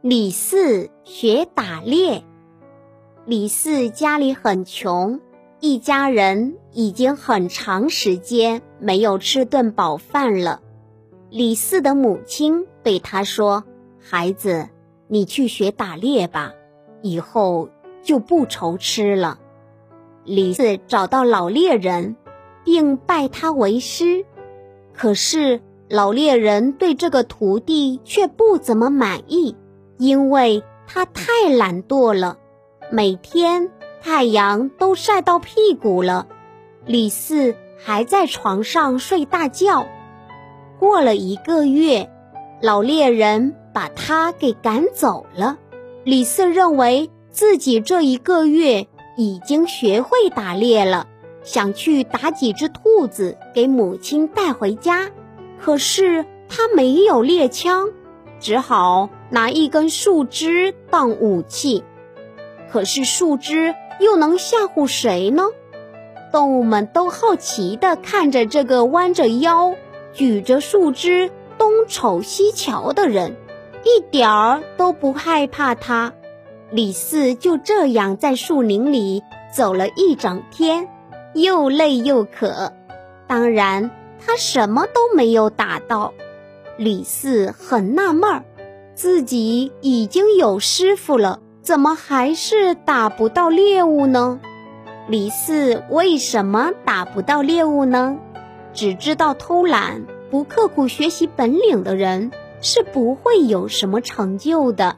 李四学打猎。李四家里很穷，一家人已经很长时间没有吃顿饱饭了。李四的母亲对他说：“孩子，你去学打猎吧，以后就不愁吃了。”李四找到老猎人，并拜他为师。可是老猎人对这个徒弟却不怎么满意。因为他太懒惰了，每天太阳都晒到屁股了，李四还在床上睡大觉。过了一个月，老猎人把他给赶走了。李四认为自己这一个月已经学会打猎了，想去打几只兔子给母亲带回家，可是他没有猎枪。只好拿一根树枝当武器，可是树枝又能吓唬谁呢？动物们都好奇地看着这个弯着腰、举着树枝东瞅西瞧的人，一点儿都不害怕他。李四就这样在树林里走了一整天，又累又渴，当然他什么都没有打到。李四很纳闷儿，自己已经有师傅了，怎么还是打不到猎物呢？李四为什么打不到猎物呢？只知道偷懒、不刻苦学习本领的人是不会有什么成就的。